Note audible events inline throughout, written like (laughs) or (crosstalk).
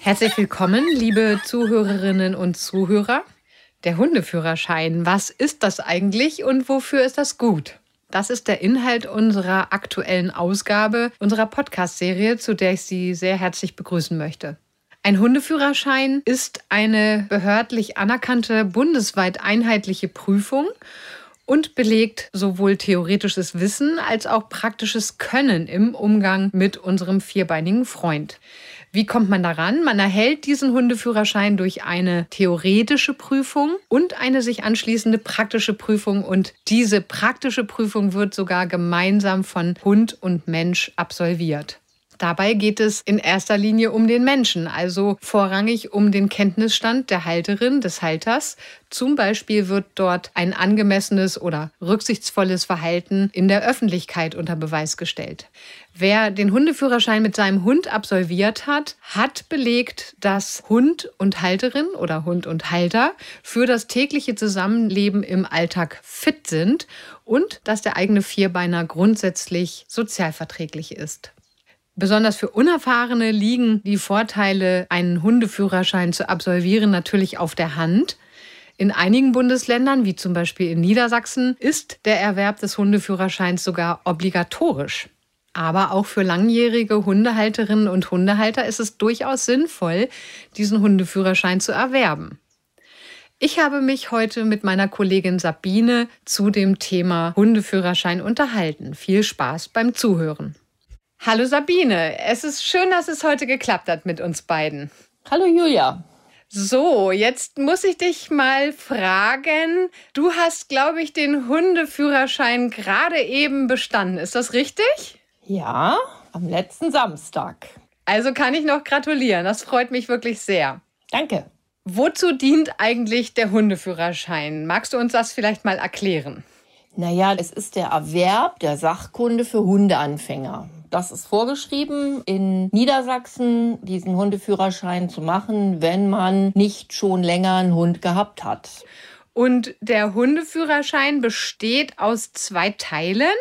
Herzlich willkommen, liebe Zuhörerinnen und Zuhörer. Der Hundeführerschein, was ist das eigentlich und wofür ist das gut? Das ist der Inhalt unserer aktuellen Ausgabe unserer Podcast-Serie, zu der ich Sie sehr herzlich begrüßen möchte. Ein Hundeführerschein ist eine behördlich anerkannte bundesweit einheitliche Prüfung und belegt sowohl theoretisches Wissen als auch praktisches Können im Umgang mit unserem vierbeinigen Freund. Wie kommt man daran? Man erhält diesen Hundeführerschein durch eine theoretische Prüfung und eine sich anschließende praktische Prüfung. Und diese praktische Prüfung wird sogar gemeinsam von Hund und Mensch absolviert. Dabei geht es in erster Linie um den Menschen, also vorrangig um den Kenntnisstand der Halterin, des Halters. Zum Beispiel wird dort ein angemessenes oder rücksichtsvolles Verhalten in der Öffentlichkeit unter Beweis gestellt. Wer den Hundeführerschein mit seinem Hund absolviert hat, hat belegt, dass Hund und Halterin oder Hund und Halter für das tägliche Zusammenleben im Alltag fit sind und dass der eigene Vierbeiner grundsätzlich sozialverträglich ist. Besonders für Unerfahrene liegen die Vorteile, einen Hundeführerschein zu absolvieren, natürlich auf der Hand. In einigen Bundesländern, wie zum Beispiel in Niedersachsen, ist der Erwerb des Hundeführerscheins sogar obligatorisch. Aber auch für langjährige Hundehalterinnen und Hundehalter ist es durchaus sinnvoll, diesen Hundeführerschein zu erwerben. Ich habe mich heute mit meiner Kollegin Sabine zu dem Thema Hundeführerschein unterhalten. Viel Spaß beim Zuhören. Hallo Sabine, es ist schön, dass es heute geklappt hat mit uns beiden. Hallo Julia. So, jetzt muss ich dich mal fragen. Du hast, glaube ich, den Hundeführerschein gerade eben bestanden. Ist das richtig? Ja, am letzten Samstag. Also kann ich noch gratulieren. Das freut mich wirklich sehr. Danke. Wozu dient eigentlich der Hundeführerschein? Magst du uns das vielleicht mal erklären? Naja, es ist der Erwerb der Sachkunde für Hundeanfänger. Das ist vorgeschrieben, in Niedersachsen diesen Hundeführerschein zu machen, wenn man nicht schon länger einen Hund gehabt hat. Und der Hundeführerschein besteht aus zwei Teilen?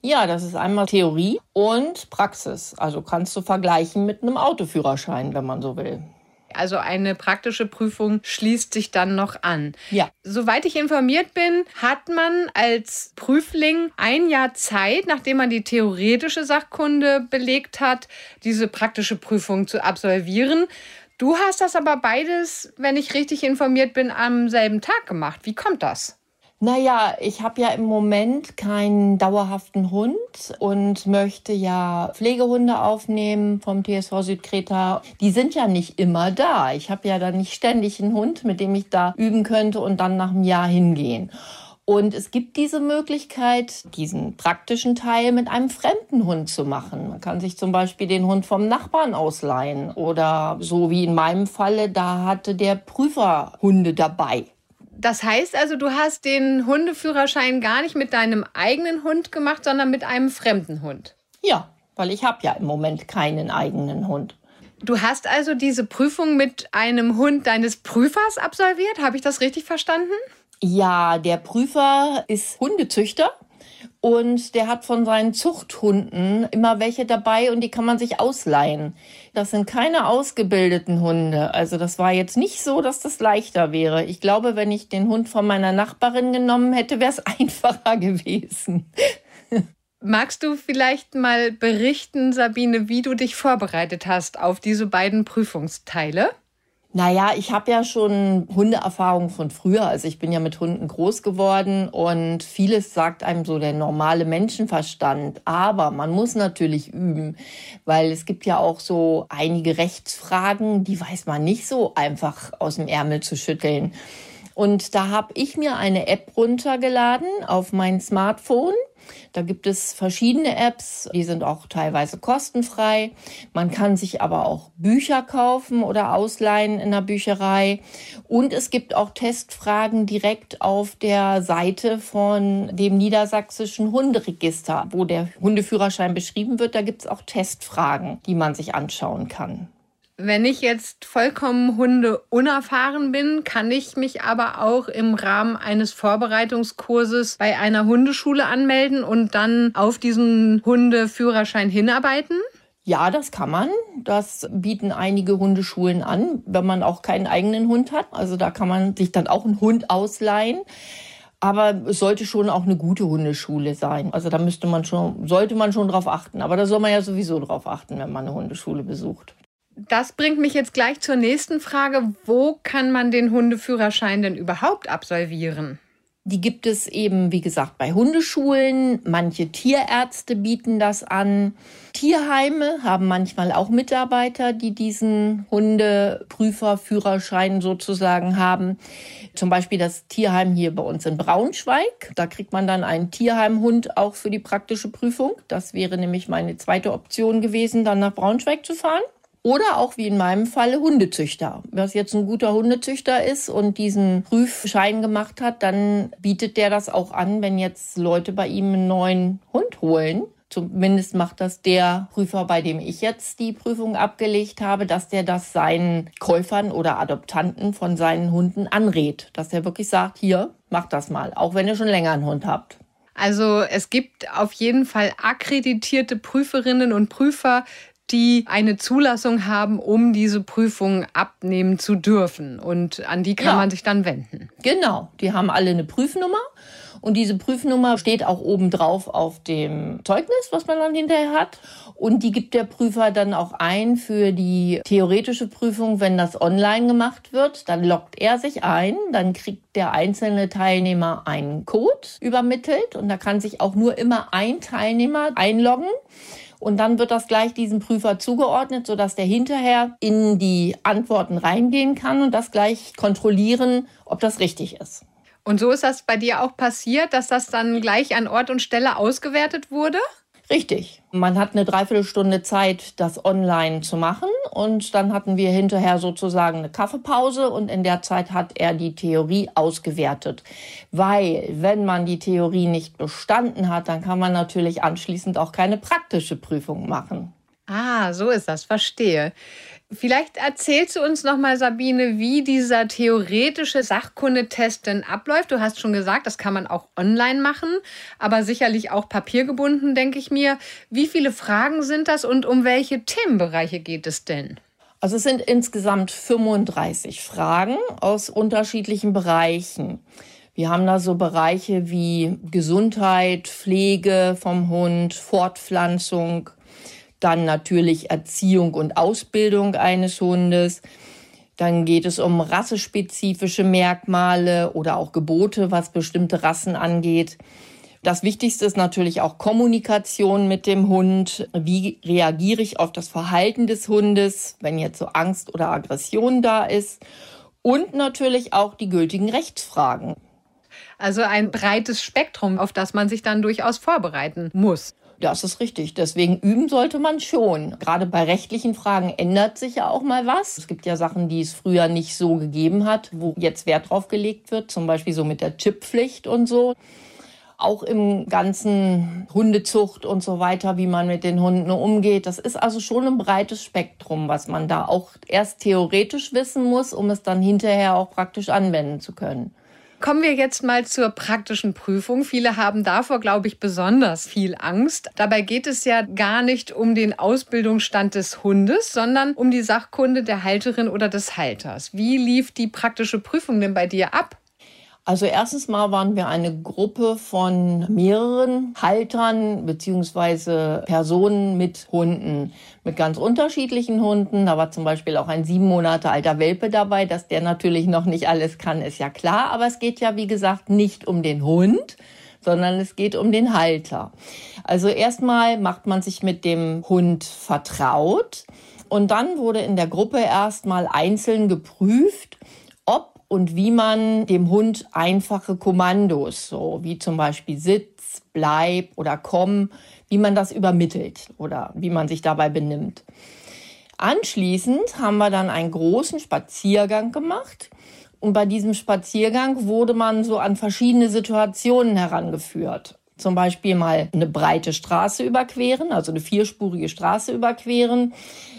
Ja, das ist einmal Theorie und Praxis. Also kannst du vergleichen mit einem Autoführerschein, wenn man so will. Also eine praktische Prüfung schließt sich dann noch an. Ja. Soweit ich informiert bin, hat man als Prüfling ein Jahr Zeit, nachdem man die theoretische Sachkunde belegt hat, diese praktische Prüfung zu absolvieren. Du hast das aber beides, wenn ich richtig informiert bin, am selben Tag gemacht. Wie kommt das? Naja, ich habe ja im Moment keinen dauerhaften Hund und möchte ja Pflegehunde aufnehmen vom TSV Südkreta. Die sind ja nicht immer da. Ich habe ja dann nicht ständig einen Hund, mit dem ich da üben könnte und dann nach einem Jahr hingehen. Und es gibt diese Möglichkeit, diesen praktischen Teil mit einem fremden Hund zu machen. Man kann sich zum Beispiel den Hund vom Nachbarn ausleihen oder so wie in meinem Falle, da hatte der Prüfer Hunde dabei. Das heißt also, du hast den Hundeführerschein gar nicht mit deinem eigenen Hund gemacht, sondern mit einem fremden Hund. Ja, weil ich habe ja im Moment keinen eigenen Hund. Du hast also diese Prüfung mit einem Hund deines Prüfers absolviert, habe ich das richtig verstanden? Ja, der Prüfer ist Hundezüchter und der hat von seinen Zuchthunden immer welche dabei und die kann man sich ausleihen. Das sind keine ausgebildeten Hunde. Also das war jetzt nicht so, dass das leichter wäre. Ich glaube, wenn ich den Hund von meiner Nachbarin genommen hätte, wäre es (laughs) einfacher gewesen. Magst du vielleicht mal berichten, Sabine, wie du dich vorbereitet hast auf diese beiden Prüfungsteile? Naja, ich habe ja schon Hundeerfahrung von früher. Also ich bin ja mit Hunden groß geworden und vieles sagt einem so der normale Menschenverstand. Aber man muss natürlich üben, weil es gibt ja auch so einige Rechtsfragen, die weiß man nicht so einfach aus dem Ärmel zu schütteln. Und da habe ich mir eine App runtergeladen auf mein Smartphone da gibt es verschiedene Apps, die sind auch teilweise kostenfrei. Man kann sich aber auch Bücher kaufen oder ausleihen in der Bücherei. Und es gibt auch Testfragen direkt auf der Seite von dem niedersächsischen Hunderegister, wo der Hundeführerschein beschrieben wird. Da gibt es auch Testfragen, die man sich anschauen kann. Wenn ich jetzt vollkommen Hunde unerfahren bin, kann ich mich aber auch im Rahmen eines Vorbereitungskurses bei einer Hundeschule anmelden und dann auf diesen Hundeführerschein hinarbeiten? Ja, das kann man. Das bieten einige Hundeschulen an, wenn man auch keinen eigenen Hund hat. Also da kann man sich dann auch einen Hund ausleihen. Aber es sollte schon auch eine gute Hundeschule sein. Also da müsste man schon, sollte man schon drauf achten. Aber da soll man ja sowieso drauf achten, wenn man eine Hundeschule besucht. Das bringt mich jetzt gleich zur nächsten Frage. Wo kann man den Hundeführerschein denn überhaupt absolvieren? Die gibt es eben, wie gesagt, bei Hundeschulen. Manche Tierärzte bieten das an. Tierheime haben manchmal auch Mitarbeiter, die diesen Hundeprüferführerschein sozusagen haben. Zum Beispiel das Tierheim hier bei uns in Braunschweig. Da kriegt man dann einen Tierheimhund auch für die praktische Prüfung. Das wäre nämlich meine zweite Option gewesen, dann nach Braunschweig zu fahren. Oder auch wie in meinem Falle Hundezüchter. Was jetzt ein guter Hundezüchter ist und diesen Prüfschein gemacht hat, dann bietet der das auch an, wenn jetzt Leute bei ihm einen neuen Hund holen. Zumindest macht das der Prüfer, bei dem ich jetzt die Prüfung abgelegt habe, dass der das seinen Käufern oder Adoptanten von seinen Hunden anrät. Dass der wirklich sagt, hier, mach das mal, auch wenn ihr schon länger einen Hund habt. Also es gibt auf jeden Fall akkreditierte Prüferinnen und Prüfer, die eine Zulassung haben, um diese Prüfung abnehmen zu dürfen. Und an die kann ja. man sich dann wenden. Genau, die haben alle eine Prüfnummer. Und diese Prüfnummer steht auch oben drauf auf dem Zeugnis, was man dann hinterher hat. Und die gibt der Prüfer dann auch ein für die theoretische Prüfung, wenn das online gemacht wird. Dann loggt er sich ein, dann kriegt der einzelne Teilnehmer einen Code übermittelt und da kann sich auch nur immer ein Teilnehmer einloggen. Und dann wird das gleich diesem Prüfer zugeordnet, sodass der hinterher in die Antworten reingehen kann und das gleich kontrollieren, ob das richtig ist. Und so ist das bei dir auch passiert, dass das dann gleich an Ort und Stelle ausgewertet wurde? Richtig. Man hat eine Dreiviertelstunde Zeit, das online zu machen. Und dann hatten wir hinterher sozusagen eine Kaffeepause und in der Zeit hat er die Theorie ausgewertet. Weil, wenn man die Theorie nicht bestanden hat, dann kann man natürlich anschließend auch keine praktische Prüfung machen. Ah, so ist das, verstehe. Vielleicht erzählst du uns noch mal, Sabine, wie dieser theoretische Sachkundetest denn abläuft. Du hast schon gesagt, das kann man auch online machen, aber sicherlich auch papiergebunden, denke ich mir. Wie viele Fragen sind das und um welche Themenbereiche geht es denn? Also es sind insgesamt 35 Fragen aus unterschiedlichen Bereichen. Wir haben da so Bereiche wie Gesundheit, Pflege vom Hund, Fortpflanzung, dann natürlich Erziehung und Ausbildung eines Hundes. Dann geht es um rassespezifische Merkmale oder auch Gebote, was bestimmte Rassen angeht. Das Wichtigste ist natürlich auch Kommunikation mit dem Hund. Wie reagiere ich auf das Verhalten des Hundes, wenn jetzt so Angst oder Aggression da ist? Und natürlich auch die gültigen Rechtsfragen. Also ein breites Spektrum, auf das man sich dann durchaus vorbereiten muss. Das ist richtig. Deswegen üben sollte man schon. Gerade bei rechtlichen Fragen ändert sich ja auch mal was. Es gibt ja Sachen, die es früher nicht so gegeben hat, wo jetzt Wert drauf gelegt wird. Zum Beispiel so mit der Chipppflicht und so. Auch im ganzen Hundezucht und so weiter, wie man mit den Hunden umgeht. Das ist also schon ein breites Spektrum, was man da auch erst theoretisch wissen muss, um es dann hinterher auch praktisch anwenden zu können. Kommen wir jetzt mal zur praktischen Prüfung. Viele haben davor, glaube ich, besonders viel Angst. Dabei geht es ja gar nicht um den Ausbildungsstand des Hundes, sondern um die Sachkunde der Halterin oder des Halters. Wie lief die praktische Prüfung denn bei dir ab? Also erstens mal waren wir eine Gruppe von mehreren Haltern beziehungsweise Personen mit Hunden, mit ganz unterschiedlichen Hunden. Da war zum Beispiel auch ein sieben Monate alter Welpe dabei, dass der natürlich noch nicht alles kann, ist ja klar. Aber es geht ja, wie gesagt, nicht um den Hund, sondern es geht um den Halter. Also erstmal macht man sich mit dem Hund vertraut und dann wurde in der Gruppe erstmal einzeln geprüft, und wie man dem Hund einfache Kommandos, so wie zum Beispiel Sitz, Bleib oder Komm, wie man das übermittelt oder wie man sich dabei benimmt. Anschließend haben wir dann einen großen Spaziergang gemacht. Und bei diesem Spaziergang wurde man so an verschiedene Situationen herangeführt. Zum Beispiel mal eine breite Straße überqueren, also eine vierspurige Straße überqueren,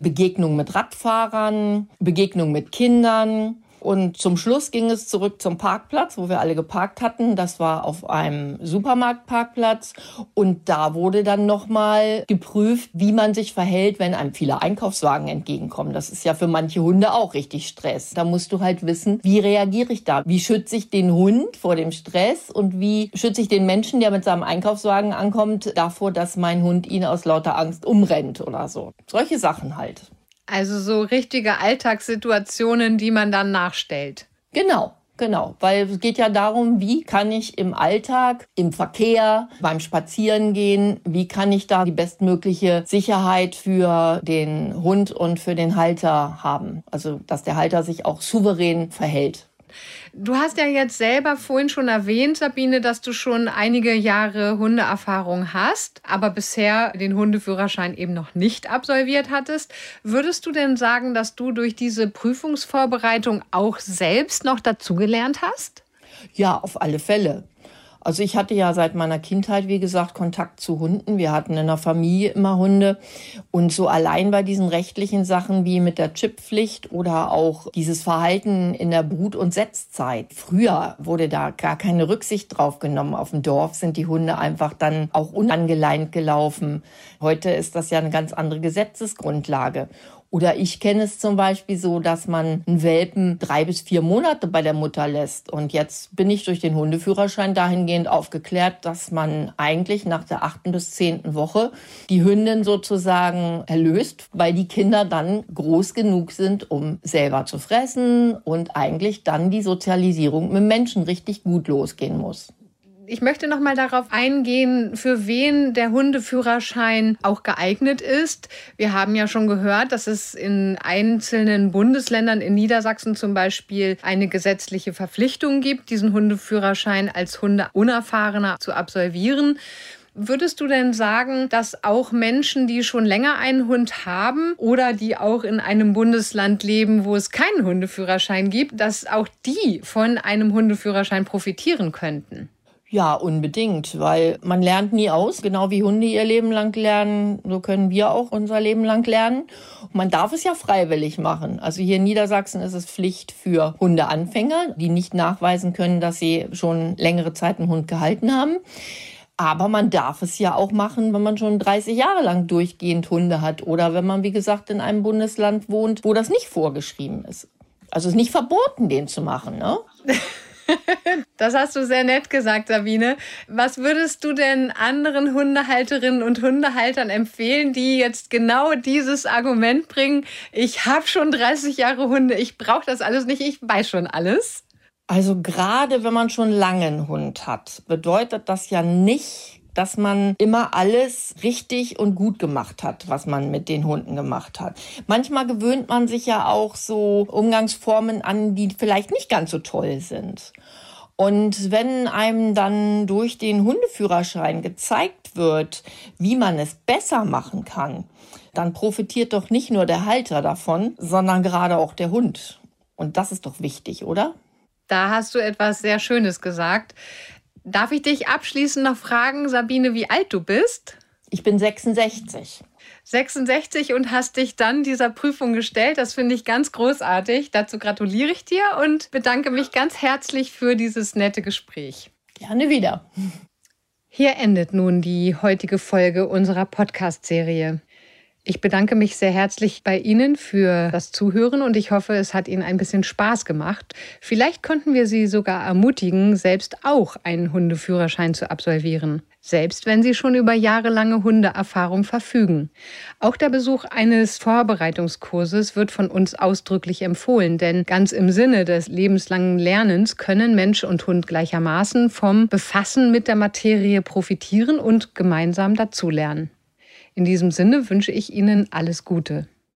Begegnung mit Radfahrern, Begegnung mit Kindern, Und zum Schluss ging es zurück zum Parkplatz, wo wir alle geparkt hatten. Das war auf einem Supermarktparkplatz. Und da wurde dann nochmal geprüft, wie man sich verhält, wenn einem viele Einkaufswagen entgegenkommen. Das ist ja für manche Hunde auch richtig Stress. Da musst du halt wissen, wie reagiere ich da? Wie schütze ich den Hund vor dem Stress? Und wie schütze ich den Menschen, der mit seinem Einkaufswagen ankommt, davor, dass mein Hund ihn aus lauter Angst umrennt oder so? Solche Sachen halt. Also so richtige Alltagssituationen, die man dann nachstellt. Genau. Genau, weil es geht ja darum, wie kann ich im Alltag, im Verkehr, beim Spazierengehen, wie kann ich da die bestmögliche Sicherheit für den Hund und für den Halter haben. Also, dass der Halter sich auch souverän verhält. Du hast ja jetzt selber vorhin schon erwähnt, Sabine, dass du schon einige Jahre Hundeerfahrung hast, aber bisher den Hundeführerschein eben noch nicht absolviert hattest. Würdest du denn sagen, dass du durch diese Prüfungsvorbereitung auch selbst noch dazugelernt hast? Ja, auf alle Fälle. Also ich hatte ja seit meiner Kindheit, wie gesagt, Kontakt zu Hunden. Wir hatten in der Familie immer Hunde. Und so allein bei diesen rechtlichen Sachen wie mit der Chipppflicht oder auch dieses Verhalten in der Brut- und Setzzeit. Früher wurde da gar keine Rücksicht drauf genommen. Auf dem Dorf sind die Hunde einfach dann auch unangeleint gelaufen. Heute ist das ja eine ganz andere Gesetzesgrundlage. Oder ich kenne es zum Beispiel so, dass man einen Welpen drei bis vier Monate bei der Mutter lässt. Und jetzt bin ich durch den Hundeführerschein dahingehend aufgeklärt, dass man eigentlich nach der achten bis zehnten Woche die Hündin sozusagen erlöst, weil die Kinder dann groß genug sind, um selber zu fressen und eigentlich dann die Sozialisierung mit Menschen richtig gut losgehen muss. Ich möchte noch mal darauf eingehen, für wen der Hundeführerschein auch geeignet ist. Wir haben ja schon gehört, dass es in einzelnen Bundesländern, in Niedersachsen zum Beispiel, eine gesetzliche Verpflichtung gibt, diesen Hundeführerschein als Hundeunerfahrener zu absolvieren. Würdest du denn sagen, dass auch Menschen, die schon länger einen Hund haben oder die auch in einem Bundesland leben, wo es keinen Hundeführerschein gibt, dass auch die von einem Hundeführerschein profitieren könnten? Ja, unbedingt, weil man lernt nie aus. Genau wie Hunde ihr Leben lang lernen, so können wir auch unser Leben lang lernen. Und man darf es ja freiwillig machen. Also hier in Niedersachsen ist es Pflicht für Hundeanfänger, die nicht nachweisen können, dass sie schon längere Zeit einen Hund gehalten haben. Aber man darf es ja auch machen, wenn man schon 30 Jahre lang durchgehend Hunde hat oder wenn man, wie gesagt, in einem Bundesland wohnt, wo das nicht vorgeschrieben ist. Also es ist nicht verboten, den zu machen, ne? (laughs) (laughs) Das hast du sehr nett gesagt, Sabine. Was würdest du denn anderen Hundehalterinnen und Hundehaltern empfehlen, die jetzt genau dieses Argument bringen? Ich habe schon 30 Jahre Hunde, ich brauche das alles nicht, ich weiß schon alles. Also gerade wenn man schon lange einen Hund hat, bedeutet das ja nicht, dass man immer alles richtig und gut gemacht hat, was man mit den Hunden gemacht hat. Manchmal gewöhnt man sich ja auch so Umgangsformen an, die vielleicht nicht ganz so toll sind. Und wenn einem dann durch den Hundeführerschein gezeigt wird, wie man es besser machen kann, dann profitiert doch nicht nur der Halter davon, sondern gerade auch der Hund. Und das ist doch wichtig, oder? Da hast du etwas sehr Schönes gesagt. Darf ich dich abschließend noch fragen, Sabine, wie alt du bist? Ich bin 66. 66 und hast dich dann dieser Prüfung gestellt. Das finde ich ganz großartig. Dazu gratuliere ich dir und bedanke mich ganz herzlich für dieses nette Gespräch. Gerne wieder. Hier endet nun die heutige Folge unserer Podcast-Serie. Ich bedanke mich sehr herzlich bei Ihnen für das Zuhören und ich hoffe, es hat Ihnen ein bisschen Spaß gemacht. Vielleicht konnten wir Sie sogar ermutigen, selbst auch einen Hundeführerschein zu absolvieren, selbst wenn Sie schon über jahrelange Hundeerfahrung verfügen. Auch der Besuch eines Vorbereitungskurses wird von uns ausdrücklich empfohlen, denn ganz im Sinne des lebenslangen Lernens können Mensch und Hund gleichermaßen vom Befassen mit der Materie profitieren und gemeinsam dazulernen. In diesem Sinne wünsche ich Ihnen alles Gute.